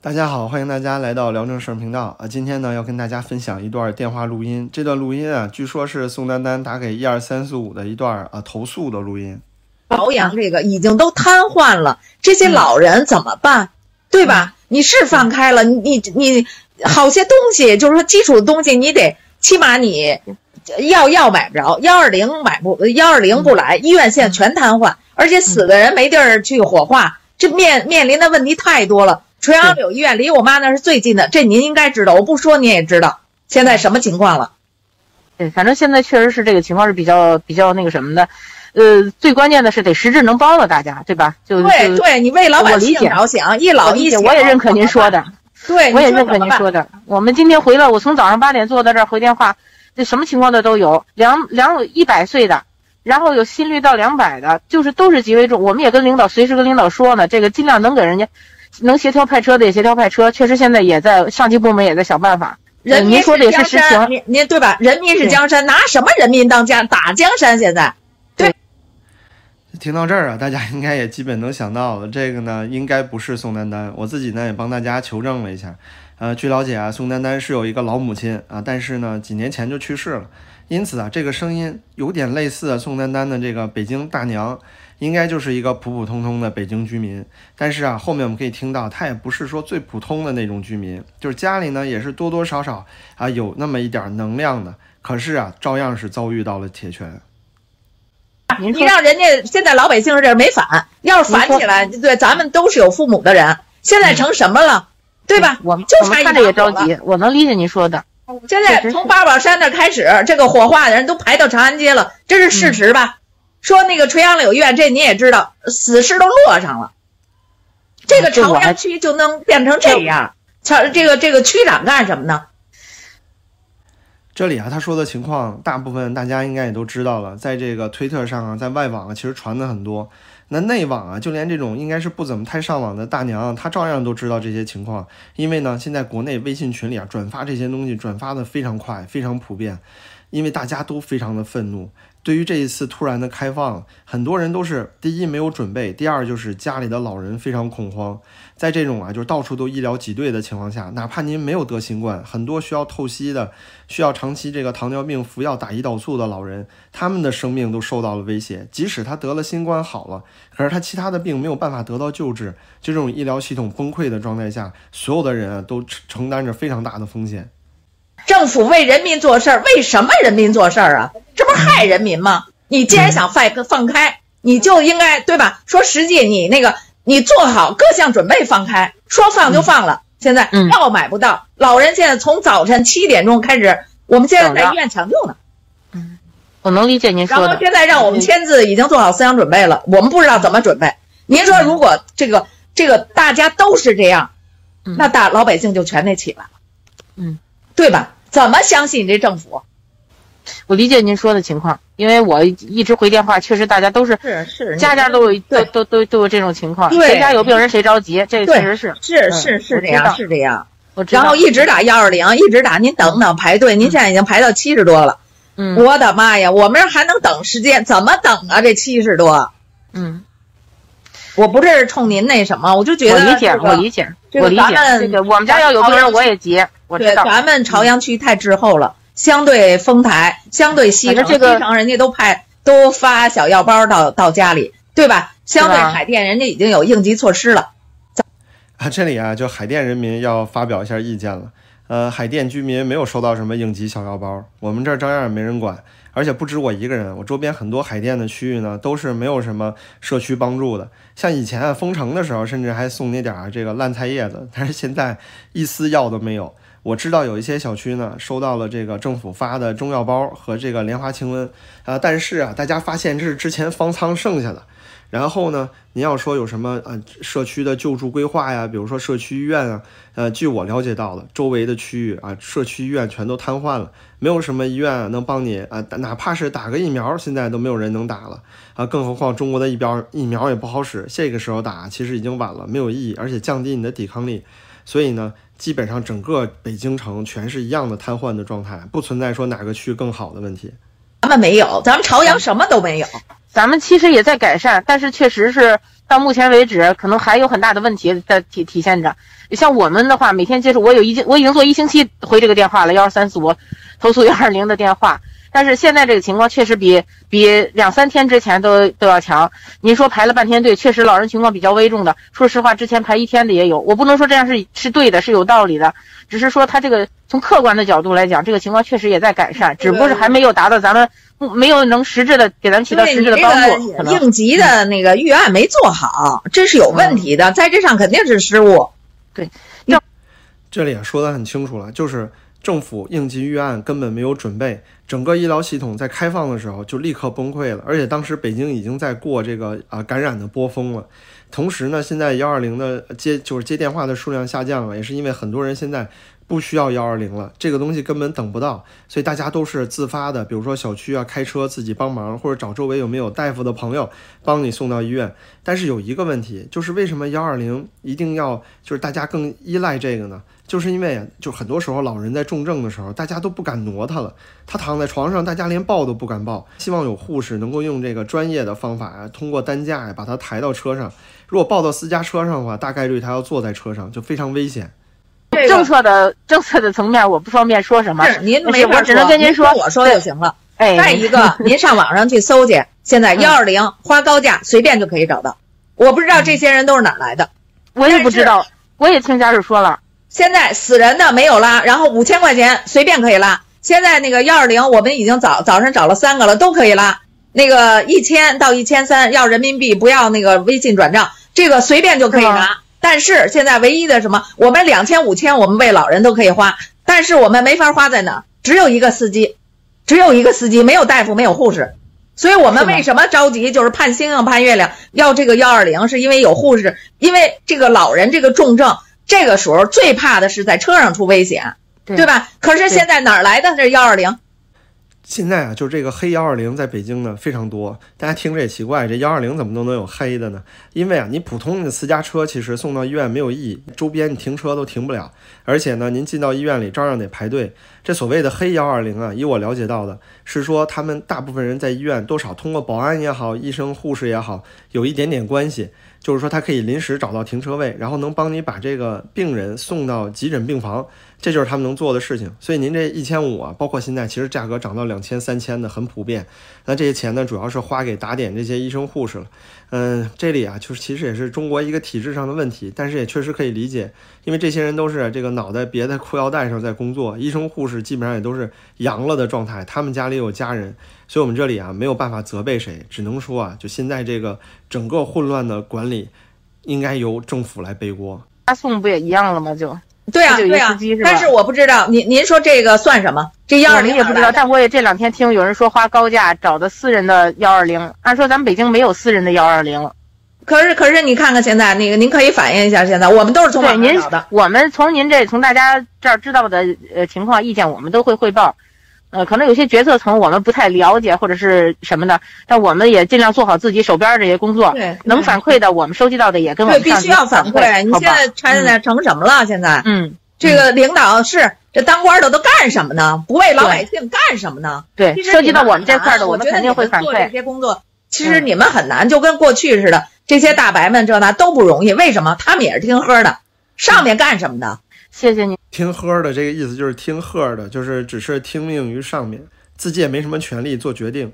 大家好，欢迎大家来到聊正事儿频道啊！今天呢，要跟大家分享一段电话录音。这段录音啊，据说是宋丹丹打给一二三四五的一段啊投诉的录音。保养这个已经都瘫痪了，这些老人怎么办？对吧？你是放开了，你你好些东西，就是说基础的东西，你得起码你药药买不着，幺二零买不幺二零不来，医院现在全瘫痪，而且死的人没地儿去火化，这面面临的问题太多了。垂杨柳医院离我妈那是最近的，这您应该知道，我不说您也知道现在什么情况了。对，反正现在确实是这个情况是比较比较那个什么的，呃，最关键的是得实质能帮到大家，对吧？就对对，你为老百姓着想，一老一小，我也认可您说的。对，我也认可您说的。我们今天回来，我从早上八点坐到这儿回电话，这什么情况的都有，两两一百岁的，然后有心率到两百的，就是都是极为重。我们也跟领导随时跟领导说呢，这个尽量能给人家。能协调派车的也协调派车，确实现在也在上级部门也在想办法。人民说的也是实情，您您对吧？人民是江山，拿什么人民当江打江山？现在，对。听到这儿啊，大家应该也基本能想到了，这个呢应该不是宋丹丹。我自己呢也帮大家求证了一下，呃，据了解啊，宋丹丹是有一个老母亲啊，但是呢几年前就去世了，因此啊这个声音有点类似宋丹丹的这个北京大娘。应该就是一个普普通通的北京居民，但是啊，后面我们可以听到，她也不是说最普通的那种居民，就是家里呢也是多多少少啊有那么一点能量的，可是啊，照样是遭遇到了铁拳。你让人家现在老百姓这没反，要是反起来，对咱们都是有父母的人，现在成什么了，对吧？我们就差看着也着急，我能理解您说的。现在从八宝山那开始，这个火化的人都排到长安街了，这是事实吧？说那个垂杨柳院，这你也知道，死尸都落上了。这个朝阳区就能变成这样？瞧这个这个区长干什么呢？这里啊，他说的情况，大部分大家应该也都知道了。在这个推特上啊，在外网啊，其实传的很多。那内网啊，就连这种应该是不怎么太上网的大娘，她照样都知道这些情况。因为呢，现在国内微信群里啊，转发这些东西转发的非常快，非常普遍。因为大家都非常的愤怒。对于这一次突然的开放，很多人都是第一没有准备，第二就是家里的老人非常恐慌。在这种啊，就是到处都医疗挤兑的情况下，哪怕您没有得新冠，很多需要透析的、需要长期这个糖尿病服药打胰岛素的老人，他们的生命都受到了威胁。即使他得了新冠好了，可是他其他的病没有办法得到救治，就这种医疗系统崩溃的状态下，所有的人啊都承担着非常大的风险。政府为人民做事儿，为什么人民做事儿啊？害人民吗？你既然想放放开，你就应该对吧？说实际，你那个你做好各项准备放开，说放就放了。现在药买不到，老人现在从早晨七点钟开始，我们现在在医院抢救呢。嗯，我能理解您说的。然后现在让我们签字，已经做好思想准备了。我们不知道怎么准备。您说，如果这个这个大家都是这样，那大老百姓就全得起来了。嗯，对吧？怎么相信你这政府？我理解您说的情况，因为我一直回电话，确实大家都是是是，家家都有都都都都有这种情况，谁家有病人谁着急，这个确实是是是是这样是这样。我然后一直打幺二零，一直打，您等等排队，您现在已经排到七十多了。嗯，我的妈呀，我们还能等时间？怎么等啊？这七十多？嗯，我不是冲您那什么，我就觉得我理解，我理解，我理解。这个我们家要有病人我也急。对，咱们朝阳区太滞后了，相对丰台，相对西城，西城人家都派都发小药包到到家里，对吧？相对海淀，人家已经有应急措施了。啊，这里啊，就海淀人民要发表一下意见了。呃，海淀居民没有收到什么应急小药包，我们这儿照样也没人管，而且不止我一个人，我周边很多海淀的区域呢，都是没有什么社区帮助的。像以前啊封城的时候，甚至还送你点儿这个烂菜叶子，但是现在一丝药都没有。我知道有一些小区呢，收到了这个政府发的中药包和这个莲花清瘟啊，但是啊，大家发现这是之前方舱剩下的。然后呢，您要说有什么呃社区的救助规划呀，比如说社区医院啊，呃，据我了解到的，周围的区域啊，社区医院全都瘫痪了，没有什么医院能帮你啊，哪怕是打个疫苗，现在都没有人能打了啊，更何况中国的疫苗疫苗也不好使，这个时候打其实已经晚了，没有意义，而且降低你的抵抗力，所以呢。基本上整个北京城全是一样的瘫痪的状态，不存在说哪个区更好的问题。咱们没有，咱们朝阳什么都没有。咱们其实也在改善，但是确实是到目前为止，可能还有很大的问题在体体现着。像我们的话，每天接触，我有一我已经做一星期回这个电话了，幺二三四五投诉幺二零的电话。但是现在这个情况确实比比两三天之前都都要强。您说排了半天队，确实老人情况比较危重的。说实话，之前排一天的也有。我不能说这样是是对的，是有道理的，只是说他这个从客观的角度来讲，这个情况确实也在改善，只不过是还没有达到咱们。没有能实质的给咱起到实质的帮助。应急的那个预案没做好，这是有问题的，在这上肯定是失误。对，这里也说的很清楚了，就是政府应急预案根本没有准备，整个医疗系统在开放的时候就立刻崩溃了，而且当时北京已经在过这个啊感染的波峰了。同时呢，现在幺二零的接就是接电话的数量下降了，也是因为很多人现在。不需要幺二零了，这个东西根本等不到，所以大家都是自发的，比如说小区啊开车自己帮忙，或者找周围有没有大夫的朋友帮你送到医院。但是有一个问题，就是为什么幺二零一定要就是大家更依赖这个呢？就是因为就很多时候老人在重症的时候，大家都不敢挪他了，他躺在床上，大家连抱都不敢抱。希望有护士能够用这个专业的方法啊，通过担架呀把他抬到车上。如果抱到私家车上的话，大概率他要坐在车上，就非常危险。政策的政策的层面，我不方便说什么。是您没法我只能跟您说，我说就行了。哎，再一个，您上网上去搜去，现在幺二零花高价随便就可以找到。我不知道这些人都是哪来的，我也不知道。我也听家属说了，现在死人的没有拉，然后五千块钱随便可以拉。现在那个幺二零，我们已经早早上找了三个了，都可以拉。那个一千到一千三要人民币，不要那个微信转账，这个随便就可以拿。但是现在唯一的什么，我们两千五千，我们为老人都可以花，但是我们没法花在哪？只有一个司机，只有一个司机，没有大夫，没有护士，所以我们为什么着急？就是盼星星盼月亮，要这个幺二零，是因为有护士，因为这个老人这个重症，这个时候最怕的是在车上出危险，对吧？可是现在哪来的这幺二零？现在啊，就是这个黑幺二零在北京呢非常多，大家听着也奇怪，这幺二零怎么都能有黑的呢？因为啊，你普通的私家车其实送到医院没有意义，周边你停车都停不了，而且呢，您进到医院里照样得排队。这所谓的黑幺二零啊，以我了解到的是说，他们大部分人在医院多少通过保安也好，医生护士也好，有一点点关系，就是说他可以临时找到停车位，然后能帮你把这个病人送到急诊病房。这就是他们能做的事情，所以您这一千五啊，包括现在其实价格涨到两千、三千的很普遍。那这些钱呢，主要是花给打点这些医生护士了。嗯，这里啊，就是其实也是中国一个体制上的问题，但是也确实可以理解，因为这些人都是这个脑袋别在裤腰带上在工作，医生护士基本上也都是阳了的状态，他们家里有家人，所以我们这里啊没有办法责备谁，只能说啊，就现在这个整个混乱的管理，应该由政府来背锅。发送不也一样了吗？就。对啊，对啊，但是我不知道您您说这个算什么？这幺二零也不知道，但我也这两天听有人说花高价找的私人的幺二零，按说咱们北京没有私人的幺二零。可是可是你看看现在那个，您可以反映一下现在，我们都是从网上找的。我们从您这从大家这儿知道的呃情况意见，我们都会汇报。呃，可能有些决策层我们不太了解或者是什么的，但我们也尽量做好自己手边这些工作。对，能反馈的我们收集到的也跟我们必须要反馈。你现在拆的成什么了？现在，嗯，这个领导是这当官的都干什么呢？不为老百姓干什么呢？对，涉及到我们这块的，我们肯定会反馈。这些工作其实你们很难，就跟过去似的，这些大白们这那都不容易。为什么？他们也是听喝的，上面干什么的？谢谢你。听喝的这个意思就是听喝的，就是只是听命于上面。自己也没什么权利做决定。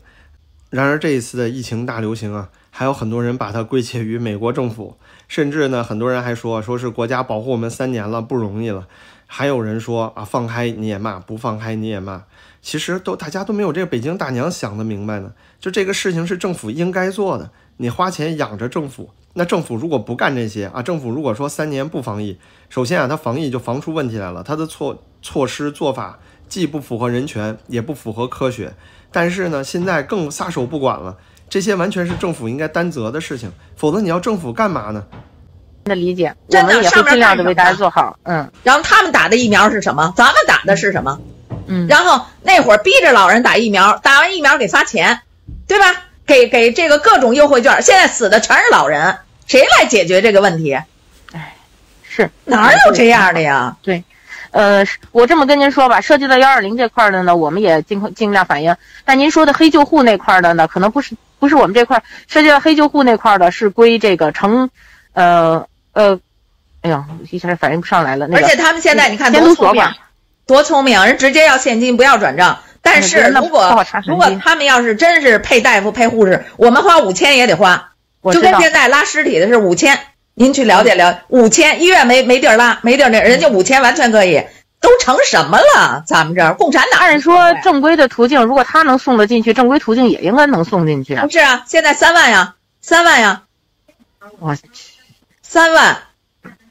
然而这一次的疫情大流行啊，还有很多人把它归结于美国政府，甚至呢，很多人还说说是国家保护我们三年了，不容易了。还有人说啊，放开你也骂，不放开你也骂。其实都大家都没有这个北京大娘想的明白呢。就这个事情是政府应该做的，你花钱养着政府，那政府如果不干这些啊，政府如果说三年不防疫，首先啊，它防疫就防出问题来了，它的措措施做法。既不符合人权，也不符合科学，但是呢，现在更撒手不管了。这些完全是政府应该担责的事情，否则你要政府干嘛呢？的理解，我们也会尽量的为大家做好。嗯。然后他们打的疫苗是什么？咱们打的是什么？嗯。然后那会儿逼着老人打疫苗，打完疫苗给发钱，对吧？给给这个各种优惠券。现在死的全是老人，谁来解决这个问题？哎，是哪有这样的呀？对。呃，我这么跟您说吧，涉及到幺二零这块的呢，我们也尽尽量反映。但您说的黑救护那块的呢，可能不是不。是我们这块儿涉及到黑救护那块儿的，是归这个城，呃呃，哎呀，一下反应不上来了。那个而且他们现在你看监多聪明多聪明，人直接要现金，不要转账。但是如果如果他们要是真是配大夫配护士，我们花五千也得花，就跟。现在拉尸体的是五千，您去了解了解，五千医院没没地儿拉，没地儿那人家五千完全可以，都成什么了？咱们这儿共产党按说正规的途径，如果他能送得进去，正规途径也应该能送进去。不是啊，现在三万呀，三万呀，我去，三万，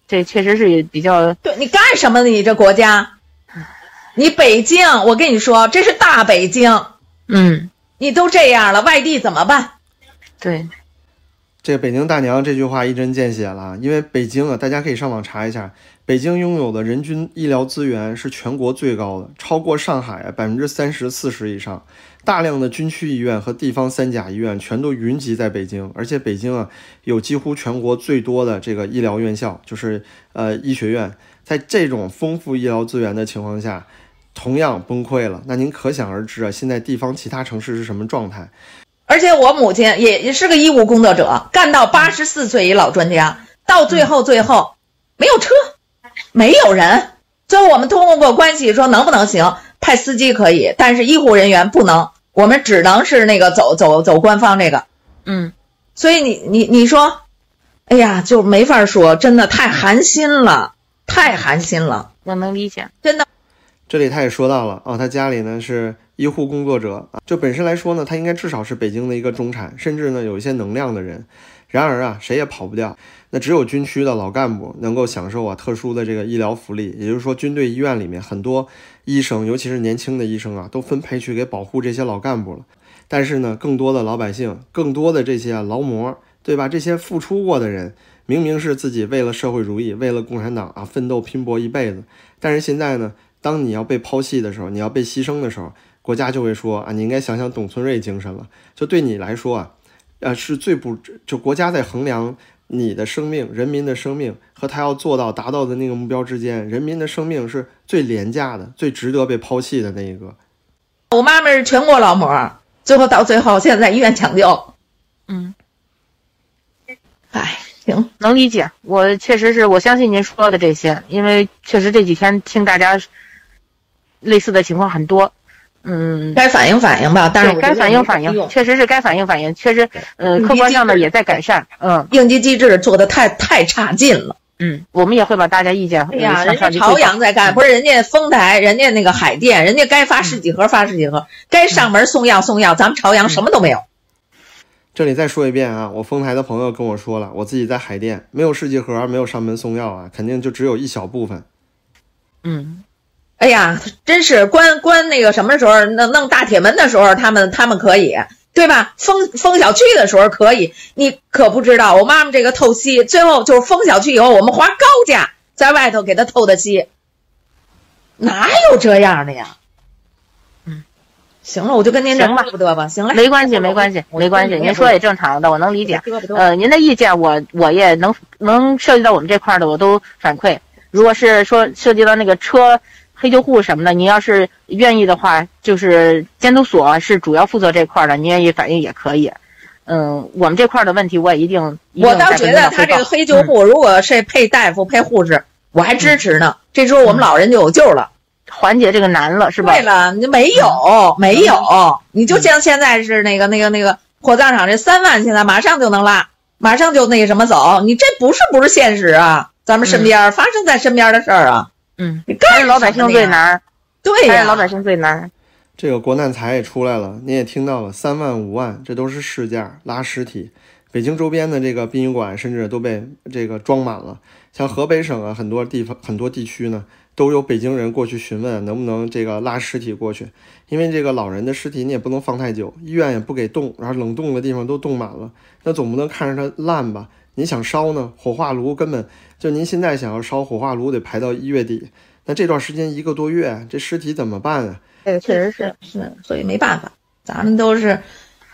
这确实是比较对你干什么呢？你这国家，你北京，我跟你说，这是大北京，嗯，你都这样了，外地怎么办？对，这个北京大娘这句话一针见血了，因为北京啊，大家可以上网查一下，北京拥有的人均医疗资源是全国最高的，超过上海啊百分之三十四十以上。大量的军区医院和地方三甲医院全都云集在北京，而且北京啊有几乎全国最多的这个医疗院校，就是呃医学院。在这种丰富医疗资源的情况下，同样崩溃了。那您可想而知啊，现在地方其他城市是什么状态？而且我母亲也也是个医务工作者，干到八十四岁一老专家，到最后最后没有车，没有人。最后我们通过关系说能不能行，派司机可以，但是医护人员不能，我们只能是那个走走走官方这个。嗯，所以你你你说，哎呀，就没法说，真的太寒心了，太寒心了，我能理解。真的。这里他也说到了啊，他家里呢是医护工作者啊，就本身来说呢，他应该至少是北京的一个中产，甚至呢有一些能量的人。然而啊，谁也跑不掉，那只有军区的老干部能够享受啊特殊的这个医疗福利。也就是说，军队医院里面很多医生，尤其是年轻的医生啊，都分配去给保护这些老干部了。但是呢，更多的老百姓，更多的这些劳模，对吧？这些付出过的人，明明是自己为了社会主义、为了共产党啊奋斗拼搏一辈子，但是现在呢，当你要被抛弃的时候，你要被牺牲的时候，国家就会说啊，你应该想想董存瑞精神了。就对你来说啊，呃，是最不就国家在衡量你的生命、人民的生命和他要做到达到的那个目标之间，人民的生命是最廉价的、最值得被抛弃的那一个。我妈妈是全国劳模，最后到最后现在在医院抢救。嗯，哎，行，能理解。我确实是我相信您说的这些，因为确实这几天听大家类似的情况很多。嗯，该反映反映吧，但是该反映反映，确实是该反映反映，确实，呃，客观上呢也在改善。嗯应急机制做的太太差劲了。嗯，我们也会把大家意见哎呀，呃人家朝。阳在干，不是人家丰台，人家那个海淀，人家该发十几盒发十几盒，该上门送药送药，咱们朝阳什么都没有。这里再说一遍啊，我丰台的朋友跟我说了，我自己在海淀没有试剂盒，没有上门送药啊，肯定就只有一小部分。嗯，哎呀，真是关关那个什么时候弄弄大铁门的时候，他们他们可以，对吧？封封小区的时候可以，你可不知道，我妈妈这个透析，最后就是封小区以后，我们花高价在外头给她透的析，哪有这样的呀？嗯，行了，我就跟您这行吧不嘚吧，行了，没关系，没关系，没关系。您说也正常的，我能理解。呃，您的意见我我也能能涉及到我们这块的，我都反馈。如果是说涉及到那个车黑救护什么的，你要是愿意的话，就是监督所是主要负责这块儿的，你愿意反映也可以。嗯，我们这块儿的问题我也一定。我倒觉得他这个黑救护，如果是配大夫配护士，我还支持呢。这时候我们老人就有救了。缓解这个难了，是吧？对了，你没有没有，你就像现在是那个那个那个火葬场这三万，现在马上就能拉，马上就那个什么走，你这不是不是现实啊？咱们身边儿发生在身边的事儿啊，嗯，你干还是老百姓最难，对呀，还是老百姓最难。这个国难财也出来了，你也听到了，三万五万，这都是市价拉尸体。北京周边的这个殡仪馆甚至都被这个装满了，像河北省啊，很多地方很多地区呢，都有北京人过去询问能不能这个拉尸体过去，因为这个老人的尸体你也不能放太久，医院也不给冻，然后冷冻的地方都冻满了，那总不能看着它烂吧？你想烧呢，火化炉根本就您现在想要烧火化炉得排到一月底，那这段时间一个多月，这尸体怎么办啊？这个确实是是，所以没办法，咱们都是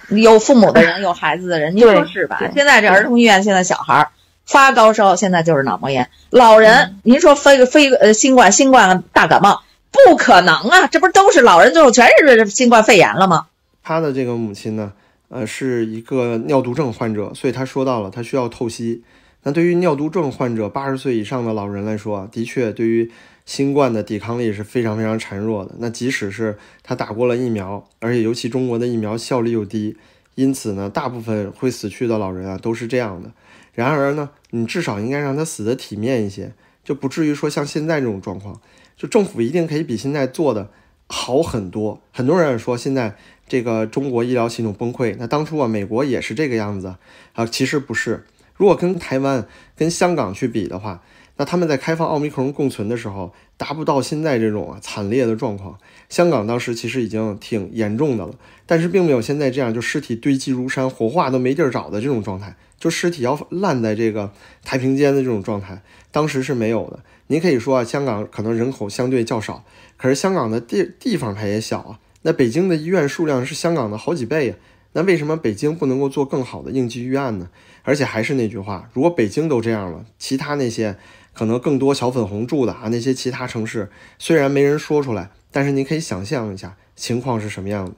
有父母的人，有孩子的人，您说是吧？现在这儿童医院现在小孩儿发高烧，现在就是脑膜炎，老人您说非非呃新冠新冠大感冒，不可能啊，这不都是老人最后全是新冠肺炎了吗？他的这个母亲呢，呃，是一个尿毒症患者，所以他说到了他需要透析。那对于尿毒症患者，八十岁以上的老人来说，的确对于新冠的抵抗力是非常非常孱弱的。那即使是他打过了疫苗，而且尤其中国的疫苗效率又低，因此呢，大部分会死去的老人啊都是这样的。然而呢，你至少应该让他死的体面一些，就不至于说像现在这种状况。就政府一定可以比现在做的好很多。很多人说现在这个中国医疗系统崩溃，那当初啊美国也是这个样子啊，其实不是。如果跟台湾、跟香港去比的话，那他们在开放奥密克戎共存的时候，达不到现在这种啊惨烈的状况。香港当时其实已经挺严重的了，但是并没有现在这样就尸体堆积如山、火化都没地儿找的这种状态，就尸体要烂在这个太平间的这种状态，当时是没有的。您可以说啊，香港可能人口相对较少，可是香港的地地方它也小啊。那北京的医院数量是香港的好几倍呀。那为什么北京不能够做更好的应急预案呢？而且还是那句话，如果北京都这样了，其他那些可能更多小粉红住的啊，那些其他城市虽然没人说出来，但是你可以想象一下情况是什么样的。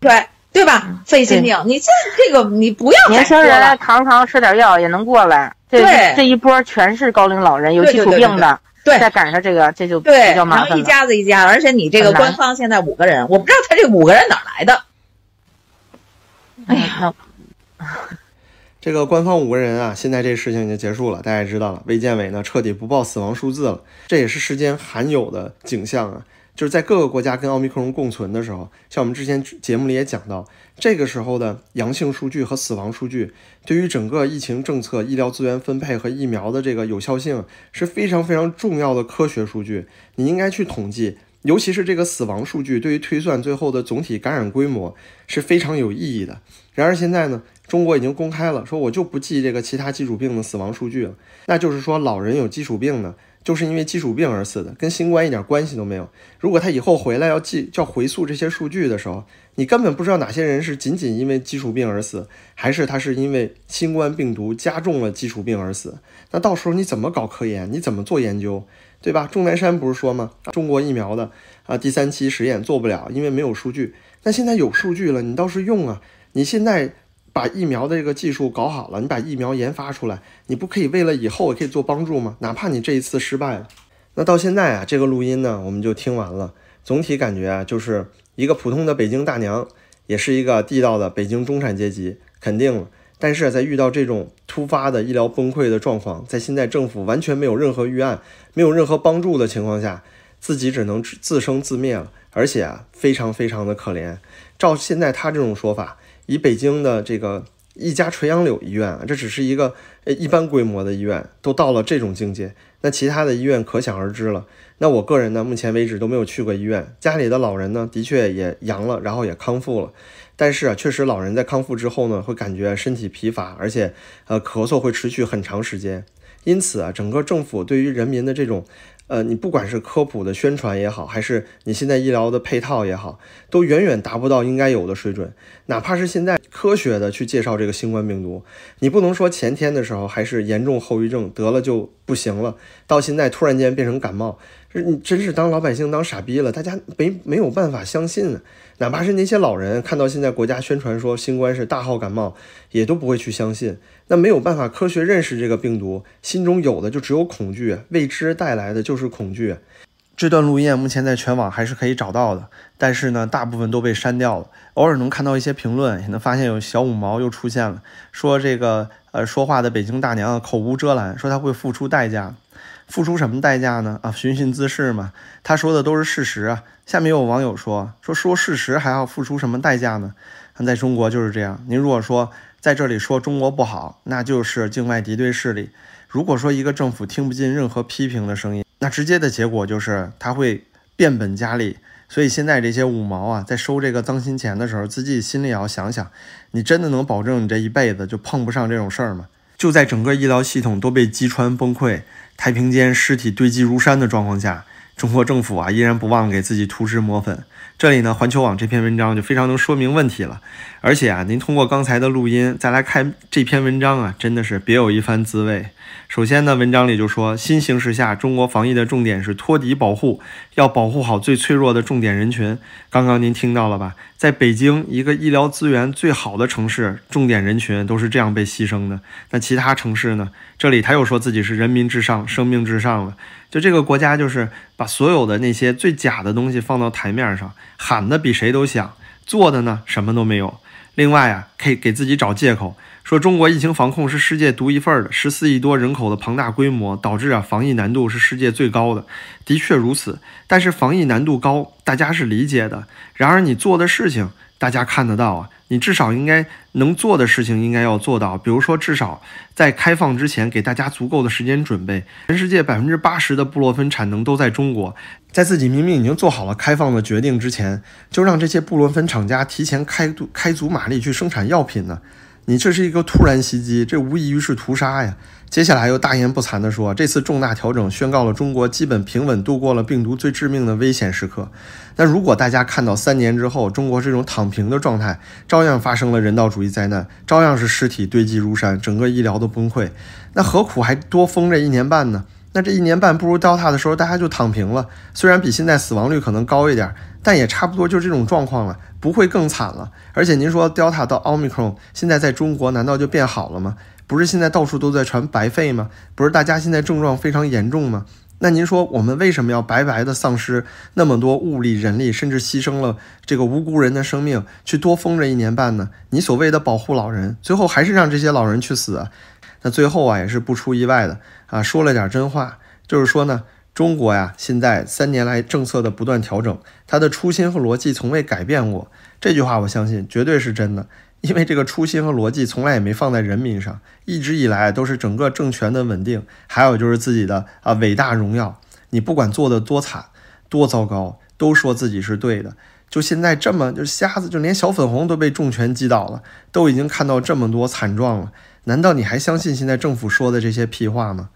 对对吧？费心病，你这这个你不要年轻人扛扛吃点药也能过来。对，这一波全是高龄老人，有基础病的，对，再赶上这个，这就对，比较麻烦然后一家子一家，而且你这个官方现在五个人，我不知道他这五个人哪来的。哎呀，这个官方五个人啊，现在这事情已经结束了，大家也知道了。卫健委呢彻底不报死亡数字了，这也是世间罕有的景象啊！就是在各个国家跟奥密克戎共存的时候，像我们之前节目里也讲到，这个时候的阳性数据和死亡数据，对于整个疫情政策、医疗资源分配和疫苗的这个有效性是非常非常重要的科学数据，你应该去统计。尤其是这个死亡数据，对于推算最后的总体感染规模是非常有意义的。然而现在呢，中国已经公开了，说我就不记这个其他基础病的死亡数据了。那就是说，老人有基础病呢，就是因为基础病而死的，跟新冠一点关系都没有。如果他以后回来要记叫回溯这些数据的时候，你根本不知道哪些人是仅仅因为基础病而死，还是他是因为新冠病毒加重了基础病而死。那到时候你怎么搞科研？你怎么做研究？对吧？钟南山不是说吗？中国疫苗的啊，第三期实验做不了，因为没有数据。那现在有数据了，你倒是用啊！你现在把疫苗的这个技术搞好了，你把疫苗研发出来，你不可以为了以后也可以做帮助吗？哪怕你这一次失败了，那到现在啊，这个录音呢，我们就听完了。总体感觉啊，就是一个普通的北京大娘，也是一个地道的北京中产阶级，肯定了。但是在遇到这种突发的医疗崩溃的状况，在现在政府完全没有任何预案、没有任何帮助的情况下，自己只能自生自灭了，而且啊，非常非常的可怜。照现在他这种说法，以北京的这个一家垂杨柳医院啊，这只是一个呃一般规模的医院，都到了这种境界，那其他的医院可想而知了。那我个人呢，目前为止都没有去过医院，家里的老人呢，的确也阳了，然后也康复了。但是啊，确实老人在康复之后呢，会感觉身体疲乏，而且呃咳嗽会持续很长时间。因此啊，整个政府对于人民的这种，呃，你不管是科普的宣传也好，还是你现在医疗的配套也好，都远远达不到应该有的水准。哪怕是现在科学的去介绍这个新冠病毒，你不能说前天的时候还是严重后遗症得了就不行了，到现在突然间变成感冒。你真是当老百姓当傻逼了，大家没没有办法相信，哪怕是那些老人看到现在国家宣传说新冠是大号感冒，也都不会去相信。那没有办法科学认识这个病毒，心中有的就只有恐惧，未知带来的就是恐惧。这段录音目前在全网还是可以找到的，但是呢，大部分都被删掉了。偶尔能看到一些评论，也能发现有小五毛又出现了，说这个呃说话的北京大娘口无遮拦，说他会付出代价。付出什么代价呢？啊，寻衅滋事嘛。他说的都是事实啊。下面有网友说说说事实还要付出什么代价呢？那在中国就是这样。您如果说在这里说中国不好，那就是境外敌对势力。如果说一个政府听不进任何批评的声音，那直接的结果就是他会变本加厉。所以现在这些五毛啊，在收这个脏心钱的时候，自己心里也要想想：你真的能保证你这一辈子就碰不上这种事儿吗？就在整个医疗系统都被击穿崩溃。太平间尸体堆积如山的状况下，中国政府啊依然不忘给自己涂脂抹粉。这里呢，环球网这篇文章就非常能说明问题了。而且啊，您通过刚才的录音再来看这篇文章啊，真的是别有一番滋味。首先呢，文章里就说，新形势下，中国防疫的重点是托底保护，要保护好最脆弱的重点人群。刚刚您听到了吧？在北京一个医疗资源最好的城市，重点人群都是这样被牺牲的。那其他城市呢？这里他又说自己是人民至上、生命至上了。就这个国家，就是把所有的那些最假的东西放到台面上，喊的比谁都响，做的呢什么都没有。另外啊，可以给自己找借口，说中国疫情防控是世界独一份的，十四亿多人口的庞大规模导致啊防疫难度是世界最高的，的确如此。但是防疫难度高，大家是理解的。然而你做的事情，大家看得到啊。你至少应该能做的事情应该要做到，比如说至少在开放之前给大家足够的时间准备。全世界百分之八十的布洛芬产能都在中国，在自己明明已经做好了开放的决定之前，就让这些布洛芬厂家提前开开足马力去生产药品呢？你这是一个突然袭击，这无异于是屠杀呀！接下来又大言不惭地说，这次重大调整宣告了中国基本平稳度过了病毒最致命的危险时刻。那如果大家看到三年之后中国这种躺平的状态，照样发生了人道主义灾难，照样是尸体堆积如山，整个医疗都崩溃，那何苦还多封这一年半呢？那这一年半不如 Delta 的时候大家就躺平了，虽然比现在死亡率可能高一点，但也差不多就这种状况了，不会更惨了。而且您说 Delta 到 Omicron 现在在中国难道就变好了吗？不是现在到处都在传白肺吗？不是大家现在症状非常严重吗？那您说我们为什么要白白的丧失那么多物力、人力，甚至牺牲了这个无辜人的生命，去多封这一年半呢？你所谓的保护老人，最后还是让这些老人去死？那最后啊，也是不出意外的啊，说了点真话，就是说呢，中国呀，现在三年来政策的不断调整，它的初心和逻辑从未改变过。这句话我相信绝对是真的。因为这个初心和逻辑从来也没放在人民上，一直以来都是整个政权的稳定，还有就是自己的啊伟大荣耀。你不管做的多惨、多糟糕，都说自己是对的。就现在这么就是瞎子，就连小粉红都被重拳击倒了，都已经看到这么多惨状了，难道你还相信现在政府说的这些屁话吗？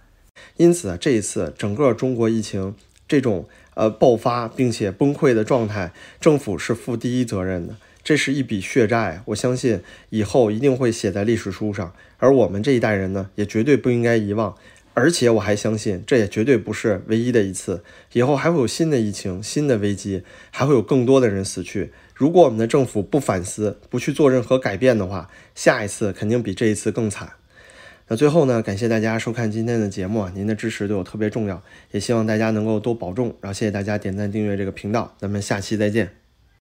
因此，这一次整个中国疫情这种呃爆发并且崩溃的状态，政府是负第一责任的。这是一笔血债，我相信以后一定会写在历史书上。而我们这一代人呢，也绝对不应该遗忘。而且我还相信，这也绝对不是唯一的一次，以后还会有新的疫情、新的危机，还会有更多的人死去。如果我们的政府不反思、不去做任何改变的话，下一次肯定比这一次更惨。那最后呢，感谢大家收看今天的节目啊，您的支持对我特别重要，也希望大家能够多保重。然后谢谢大家点赞订阅这个频道，咱们下期再见。